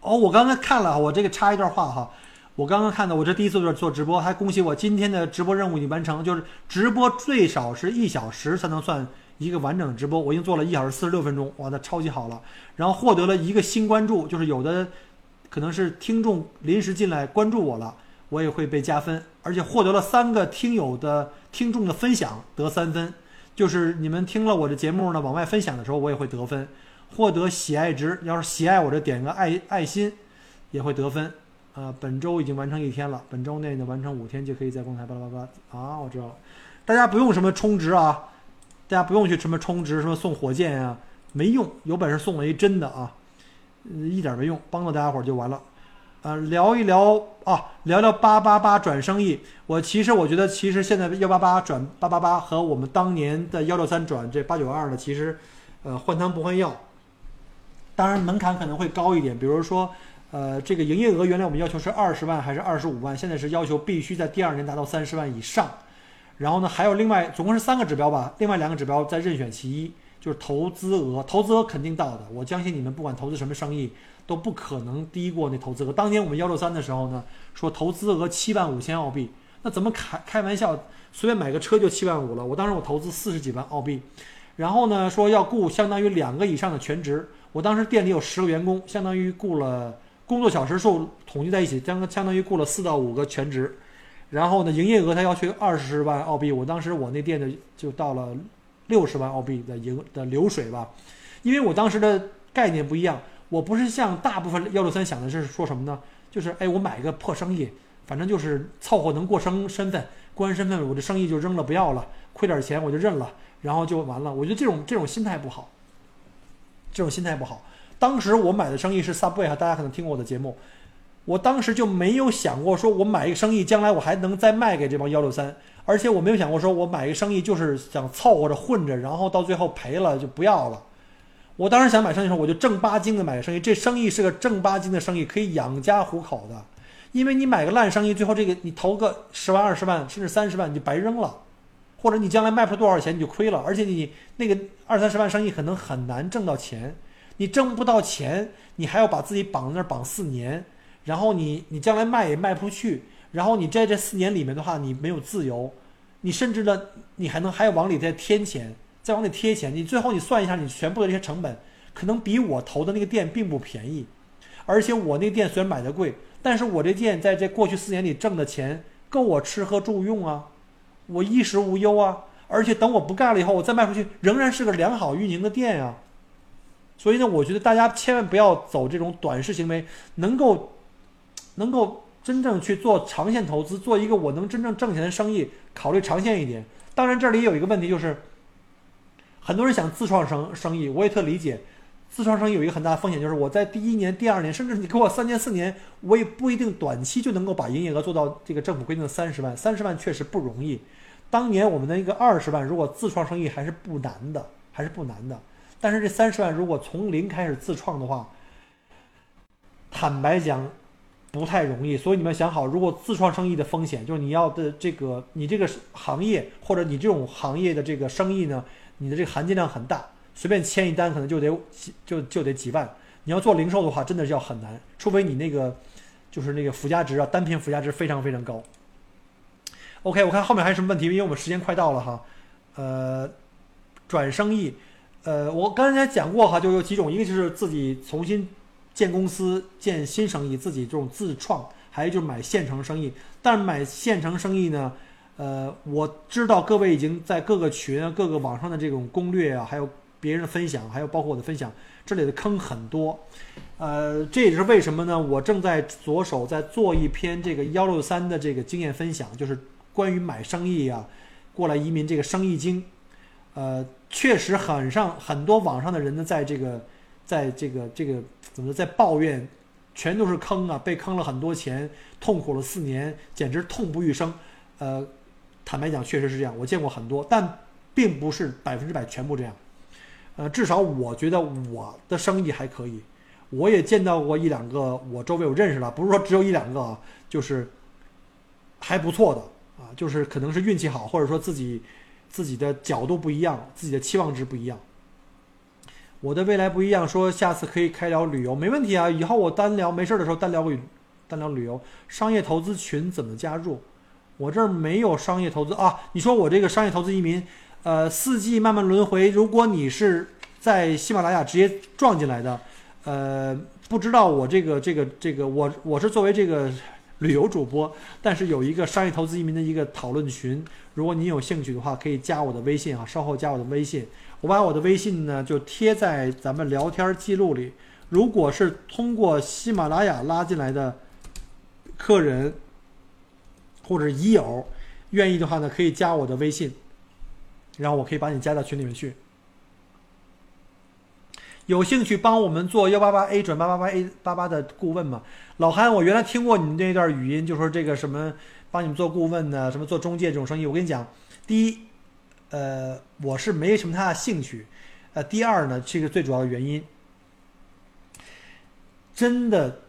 哦，我刚才看了，我这个插一段话哈。我刚刚看到，我这第一次做做直播，还恭喜我今天的直播任务已经完成，就是直播最少是一小时才能算。一个完整的直播，我已经做了一小时四十六分钟，哇，那超级好了。然后获得了一个新关注，就是有的可能是听众临时进来关注我了，我也会被加分。而且获得了三个听友的听众的分享，得三分。就是你们听了我的节目呢，往外分享的时候，我也会得分。获得喜爱值，要是喜爱我这点个爱爱心，也会得分。啊，本周已经完成一天了，本周内呢完成五天就可以在公台巴拉巴拉啊，我知道了。大家不用什么充值啊。大家不用去什么充值，什么送火箭呀，没用。有本事送我一真的啊，一点没用，帮到大家伙就完了。啊，聊一聊啊，聊聊八八八转生意。我其实我觉得，其实现在幺八八转八八八和我们当年的幺六三转这八九二呢，其实，呃，换汤不换药。当然门槛可能会高一点，比如说，呃，这个营业额原来我们要求是二十万还是二十五万，现在是要求必须在第二年达到三十万以上。然后呢，还有另外总共是三个指标吧，另外两个指标再任选其一，就是投资额，投资额肯定到的。我相信你们不管投资什么生意，都不可能低过那投资额。当年我们幺六三的时候呢，说投资额七万五千澳币，那怎么开开玩笑，随便买个车就七万五了。我当时我投资四十几万澳币，然后呢说要雇相当于两个以上的全职，我当时店里有十个员工，相当于雇了工作小时数统计在一起，将相当于雇了四到五个全职。然后呢，营业额他要求二十万澳币，我当时我那店的就到了六十万澳币的营的流水吧，因为我当时的概念不一样，我不是像大部分幺六三想的是说什么呢？就是哎，我买一个破生意，反正就是凑合能过生身份，过完身份我这生意就扔了不要了，亏点钱我就认了，然后就完了。我觉得这种这种心态不好，这种心态不好。当时我买的生意是 Subway 哈，大家可能听过我的节目。我当时就没有想过，说我买一个生意，将来我还能再卖给这帮幺六三，而且我没有想过，说我买一个生意就是想凑合着混着，然后到最后赔了就不要了。我当时想买生意的时候，我就正八经的买个生意，这生意是个正八经的生意，可以养家糊口的。因为你买个烂生意，最后这个你投个十万、二十万，甚至三十万，你就白扔了，或者你将来卖不出多少钱，你就亏了。而且你那个二三十万生意可能很难挣到钱，你挣不到钱，你还要把自己绑在那儿绑四年。然后你你将来卖也卖不出去，然后你在这四年里面的话，你没有自由，你甚至呢，你还能还要往里再添钱，再往里贴钱，你最后你算一下，你全部的这些成本，可能比我投的那个店并不便宜，而且我那店虽然买的贵，但是我这店在这过去四年里挣的钱够我吃喝住用啊，我衣食无忧啊，而且等我不干了以后，我再卖出去仍然是个良好运营的店呀，所以呢，我觉得大家千万不要走这种短视行为，能够。能够真正去做长线投资，做一个我能真正挣钱的生意，考虑长线一点。当然，这里有一个问题，就是很多人想自创生生意，我也特理解。自创生意有一个很大的风险，就是我在第一年、第二年，甚至你给我三年、四年，我也不一定短期就能够把营业额做到这个政府规定的三十万。三十万确实不容易。当年我们的一个二十万，如果自创生意还是不难的，还是不难的。但是这三十万如果从零开始自创的话，坦白讲不太容易。所以你们想好，如果自创生意的风险，就是你要的这个你这个行业或者你这种行业的这个生意呢，你的这个含金量很大，随便签一单可能就得几就就得几万。你要做零售的话，真的是要很难，除非你那个就是那个附加值啊，单品附加值非常非常高。OK，我看后面还有什么问题？因为我们时间快到了哈。呃，转生意，呃，我刚才讲过哈，就有几种，一个就是自己重新建公司、建新生意，自己这种自创；还有就是买现成生意。但买现成生意呢，呃，我知道各位已经在各个群、各个网上的这种攻略啊，还有别人的分享，还有包括我的分享，这里的坑很多。呃，这也是为什么呢？我正在着手在做一篇这个幺六三的这个经验分享，就是关于买生意啊。过来移民这个生意经，呃，确实很上很多网上的人呢，在这个，在这个这个怎么在抱怨，全都是坑啊，被坑了很多钱，痛苦了四年，简直痛不欲生。呃，坦白讲，确实是这样，我见过很多，但并不是百分之百全部这样。呃，至少我觉得我的生意还可以，我也见到过一两个，我周围我认识了，不是说只有一两个啊，就是还不错的。啊，就是可能是运气好，或者说自己自己的角度不一样，自己的期望值不一样。我的未来不一样，说下次可以开聊旅游，没问题啊。以后我单聊，没事的时候单聊旅单聊旅游。商业投资群怎么加入？我这儿没有商业投资啊。你说我这个商业投资移民，呃，四季慢慢轮回。如果你是在喜马拉雅直接撞进来的，呃，不知道我这个这个这个，我我是作为这个。旅游主播，但是有一个商业投资移民的一个讨论群，如果你有兴趣的话，可以加我的微信啊，稍后加我的微信，我把我的微信呢就贴在咱们聊天记录里。如果是通过喜马拉雅拉进来的客人或者已友，愿意的话呢，可以加我的微信，然后我可以把你加到群里面去。有兴趣帮我们做幺八八 A 转八八八 A 八八的顾问吗？老韩，我原来听过你们那段语音，就说这个什么帮你们做顾问呢，什么做中介这种生意。我跟你讲，第一，呃，我是没什么太大兴趣，呃，第二呢，这个最主要的原因，真的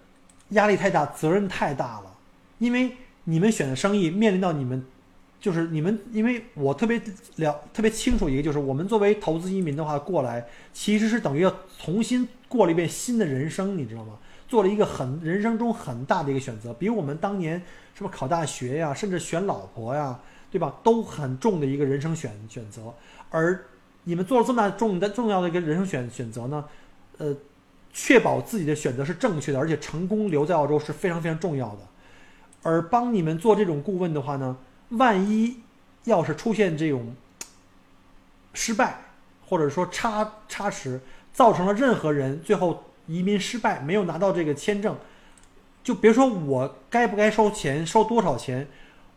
压力太大，责任太大了，因为你们选的生意面临到你们。就是你们，因为我特别了特别清楚一个，就是我们作为投资移民的话过来，其实是等于要重新过了一遍新的人生，你知道吗？做了一个很人生中很大的一个选择，比我们当年什么考大学呀，甚至选老婆呀，对吧，都很重的一个人生选选择。而你们做了这么大重的重要的一个人生选选择呢，呃，确保自己的选择是正确的，而且成功留在澳洲是非常非常重要的。而帮你们做这种顾问的话呢？万一要是出现这种失败，或者说差差池，造成了任何人最后移民失败，没有拿到这个签证，就别说我该不该收钱，收多少钱，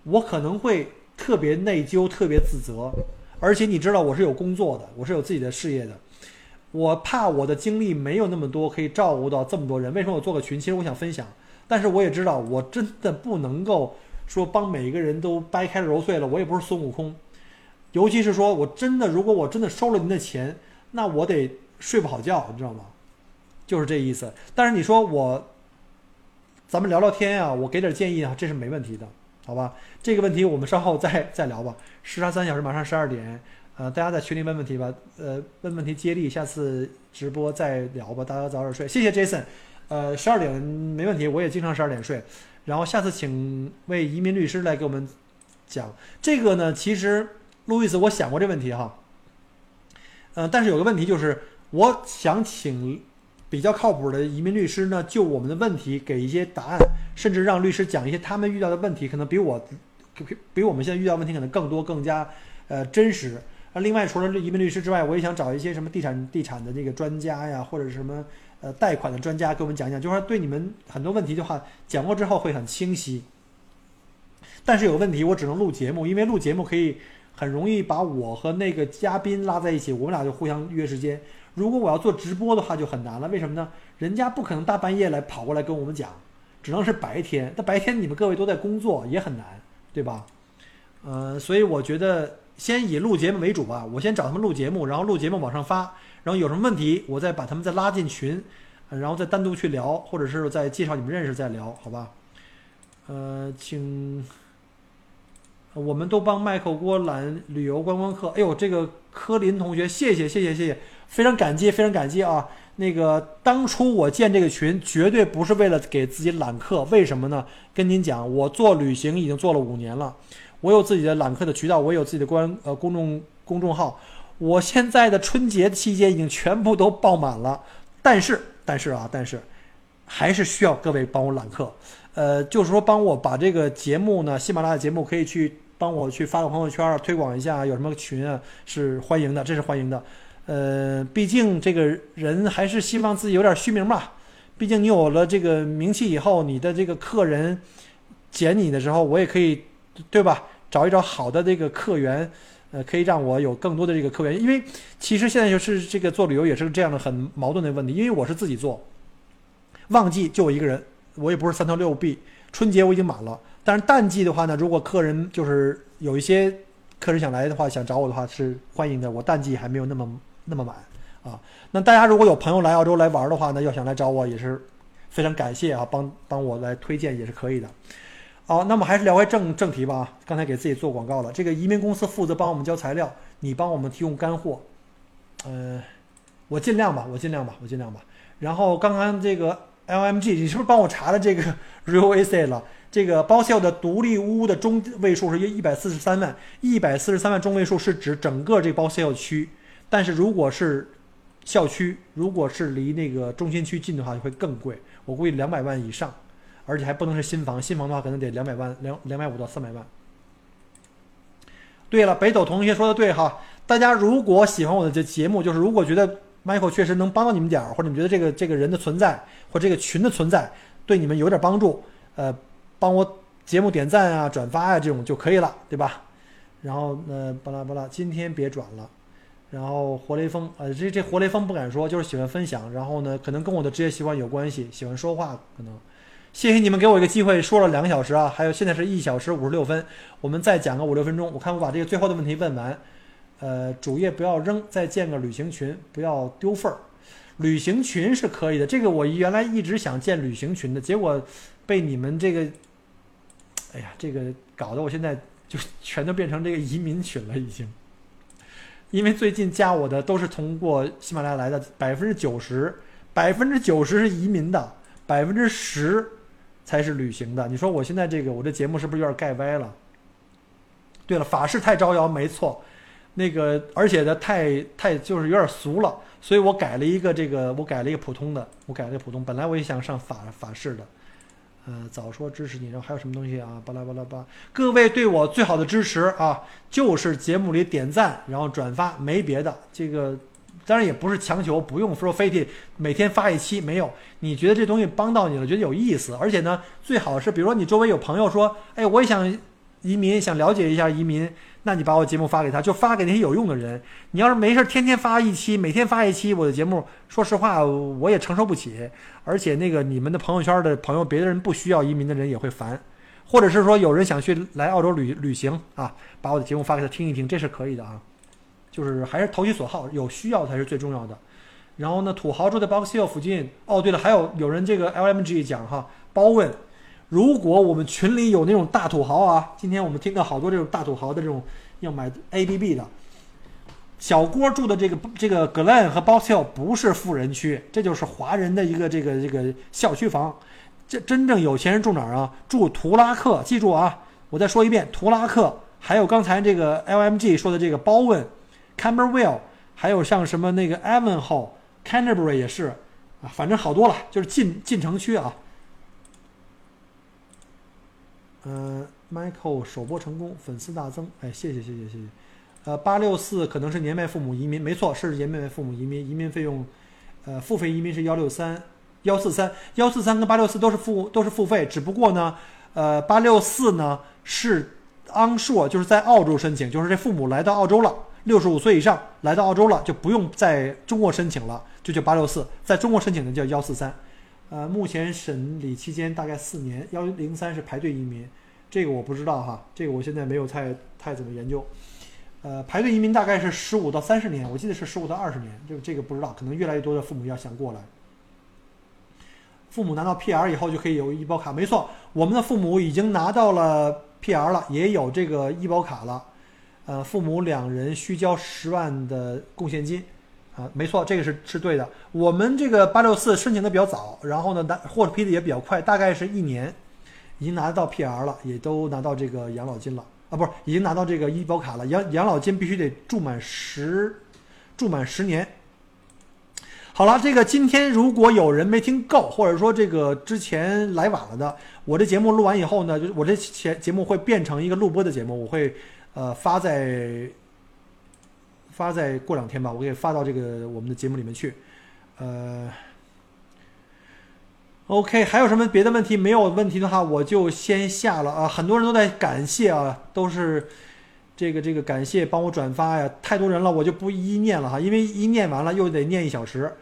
我可能会特别内疚，特别自责。而且你知道我是有工作的，我是有自己的事业的，我怕我的精力没有那么多可以照顾到这么多人。为什么我做个群？其实我想分享，但是我也知道我真的不能够。说帮每一个人都掰开揉碎了，我也不是孙悟空。尤其是说我真的，如果我真的收了您的钱，那我得睡不好觉，你知道吗？就是这意思。但是你说我，咱们聊聊天啊，我给点建议啊，这是没问题的，好吧？这个问题我们稍后再再聊吧。时差三小时，马上十二点，呃，大家在群里问问题吧，呃，问问题接力，下次直播再聊吧。大家早点睡，谢谢 Jason。呃，十二点没问题，我也经常十二点睡。然后下次请位移民律师来给我们讲这个呢。其实路易斯，我想过这问题哈。呃，但是有个问题就是，我想请比较靠谱的移民律师呢，就我们的问题给一些答案，甚至让律师讲一些他们遇到的问题，可能比我比我们现在遇到问题可能更多、更加呃真实。啊，另外除了这移民律师之外，我也想找一些什么地产地产的这个专家呀，或者什么。呃，贷款的专家给我们讲讲，就是说对你们很多问题的话，讲过之后会很清晰。但是有问题，我只能录节目，因为录节目可以很容易把我和那个嘉宾拉在一起，我们俩就互相约时间。如果我要做直播的话，就很难了。为什么呢？人家不可能大半夜来跑过来跟我们讲，只能是白天。那白天你们各位都在工作，也很难，对吧？呃，所以我觉得先以录节目为主吧，我先找他们录节目，然后录节目往上发，然后有什么问题，我再把他们再拉进群，然后再单独去聊，或者是再介绍你们认识再聊，好吧？呃，请，我们都帮麦克锅揽旅游观光客。哎呦，这个柯林同学，谢谢谢谢谢谢，非常感激非常感激啊！那个当初我建这个群，绝对不是为了给自己揽客，为什么呢？跟您讲，我做旅行已经做了五年了。我有自己的揽客的渠道，我有自己的官呃公众公众号。我现在的春节期间已经全部都爆满了，但是但是啊，但是还是需要各位帮我揽客。呃，就是说帮我把这个节目呢，喜马拉雅节目可以去帮我去发个朋友圈推广一下，有什么群啊是欢迎的，这是欢迎的。呃，毕竟这个人还是希望自己有点虚名吧。毕竟你有了这个名气以后，你的这个客人捡你的时候，我也可以。对吧？找一找好的这个客源，呃，可以让我有更多的这个客源。因为其实现在就是这个做旅游也是这样的很矛盾的问题。因为我是自己做，旺季就我一个人，我也不是三头六臂。春节我已经满了，但是淡季的话呢，如果客人就是有一些客人想来的话，想找我的话是欢迎的。我淡季还没有那么那么满啊。那大家如果有朋友来澳洲来玩的话呢，要想来找我也是非常感谢啊，帮帮我来推荐也是可以的。好，那么还是聊回正正题吧。刚才给自己做广告了。这个移民公司负责帮我们交材料，你帮我们提供干货。嗯，我尽量吧，我尽量吧，我尽量吧。然后刚刚这个 LMG，你是不是帮我查了这个 [LAUGHS] Real Estate 了？这个包校的独立屋的中位数是一一百四十三万，一百四十三万中位数是指整个这包校区。但是如果是校区，如果是离那个中心区近的话，就会更贵。我估计两百万以上。而且还不能是新房，新房的话可能得两百万，两两百五到三百万。对了，北斗同学说的对哈，大家如果喜欢我的这节目，就是如果觉得 Michael 确实能帮到你们点儿，或者你觉得这个这个人的存在或这个群的存在对你们有点帮助，呃，帮我节目点赞啊、转发啊这种就可以了，对吧？然后呃，巴拉巴拉，今天别转了。然后活雷锋，呃，这这活雷锋不敢说，就是喜欢分享。然后呢，可能跟我的职业习惯有关系，喜欢说话可能。谢谢你们给我一个机会，说了两个小时啊，还有现在是一小时五十六分，我们再讲个五六分钟。我看我把这个最后的问题问完，呃，主页不要扔，再建个旅行群，不要丢份儿。旅行群是可以的，这个我原来一直想建旅行群的，结果被你们这个，哎呀，这个搞得我现在就全都变成这个移民群了，已经。因为最近加我的都是通过喜马拉雅来的，百分之九十，百分之九十是移民的，百分之十。才是旅行的。你说我现在这个我这节目是不是有点盖歪了？对了，法式太招摇，没错，那个而且呢太太就是有点俗了，所以我改了一个这个，我改了一个普通的，我改了一个普通。本来我也想上法法式的，呃，早说支持你。然后还有什么东西啊？巴拉巴拉巴，各位对我最好的支持啊，就是节目里点赞，然后转发，没别的。这个。当然也不是强求，不用说非得每天发一期，没有。你觉得这东西帮到你了，觉得有意思，而且呢，最好是比如说你周围有朋友说，哎，我也想移民，想了解一下移民，那你把我节目发给他，就发给那些有用的人。你要是没事天天发一期，每天发一期我的节目，说实话我也承受不起。而且那个你们的朋友圈的朋友，别的人不需要移民的人也会烦，或者是说有人想去来澳洲旅旅行啊，把我的节目发给他听一听，这是可以的啊。就是还是投其所好，有需要才是最重要的。然后呢，土豪住在 Box Hill 附近。哦，对了，还有有人这个 LMG 讲哈，包问，如果我们群里有那种大土豪啊，今天我们听到好多这种大土豪的这种要买 ABB 的，小郭住的这个这个 Glen 和 Box Hill 不是富人区，这就是华人的一个这个这个校区房。这真正有钱人住哪儿啊？住图拉克。记住啊，我再说一遍，图拉克。还有刚才这个 LMG 说的这个包问。Camberwell，还有像什么那个 Avonhall，Canterbury 也是，啊，反正好多了，就是进进城区啊。嗯，Michael 首播成功，粉丝大增，哎，谢谢谢谢谢谢。呃，八六四可能是年迈父母移民，没错，是年迈父母移民，移民费用，呃，付费移民是幺六三幺四三幺四三跟八六四都是付都是付费，只不过呢，呃，八六四呢是 onshore，就是在澳洲申请，就是这父母来到澳洲了。六十五岁以上来到澳洲了，就不用在中国申请了，就叫八六四；在中国申请的叫幺四三。呃，目前审理期间大概四年。幺零三是排队移民，这个我不知道哈，这个我现在没有太太怎么研究。呃，排队移民大概是十五到三十年，我记得是十五到二十年，这个这个不知道，可能越来越多的父母要想过来。父母拿到 PR 以后就可以有医保卡，没错，我们的父母已经拿到了 PR 了，也有这个医保卡了。呃，父母两人需交十万的贡献金，啊，没错，这个是是对的。我们这个八六四申请的比较早，然后呢，拿获批的也比较快，大概是一年，已经拿到 PR 了，也都拿到这个养老金了啊，不是，已经拿到这个医保卡了。养养老金必须得住满十，住满十年。好了，这个今天如果有人没听够，或者说这个之前来晚了的，我这节目录完以后呢，就是我这节节目会变成一个录播的节目，我会呃发在发在过两天吧，我给发到这个我们的节目里面去。呃，OK，还有什么别的问题？没有问题的话，我就先下了啊。很多人都在感谢啊，都是这个这个感谢帮我转发呀，太多人了，我就不一一念了哈，因为一念完了又得念一小时。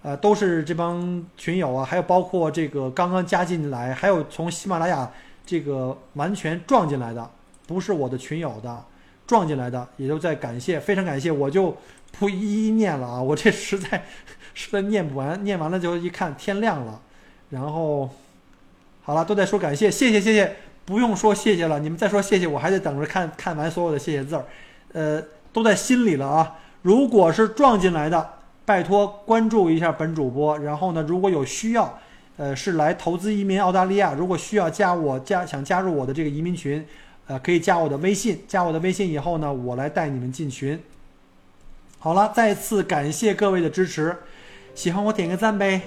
呃，都是这帮群友啊，还有包括这个刚刚加进来，还有从喜马拉雅这个完全撞进来的，不是我的群友的，撞进来的，也都在感谢，非常感谢，我就不一一念了啊，[LAUGHS] 我这实在 [LAUGHS] 实在念不完，念完了就一看天亮了，然后好了，都在说感谢，谢谢谢谢，不用说谢谢了，你们再说谢谢，我还得等着看看完所有的谢谢字儿，呃，都在心里了啊，如果是撞进来的。拜托关注一下本主播，然后呢，如果有需要，呃，是来投资移民澳大利亚，如果需要加我加想加入我的这个移民群，呃，可以加我的微信，加我的微信以后呢，我来带你们进群。好了，再次感谢各位的支持，喜欢我点个赞呗，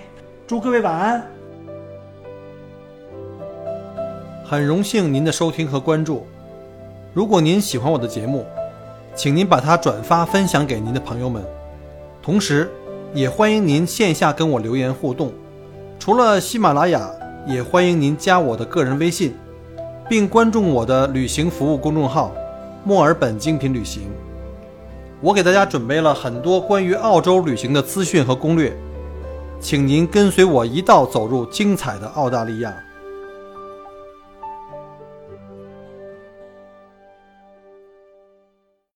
祝各位晚安。很荣幸您的收听和关注，如果您喜欢我的节目，请您把它转发分享给您的朋友们。同时，也欢迎您线下跟我留言互动。除了喜马拉雅，也欢迎您加我的个人微信，并关注我的旅行服务公众号“墨尔本精品旅行”。我给大家准备了很多关于澳洲旅行的资讯和攻略，请您跟随我一道走入精彩的澳大利亚。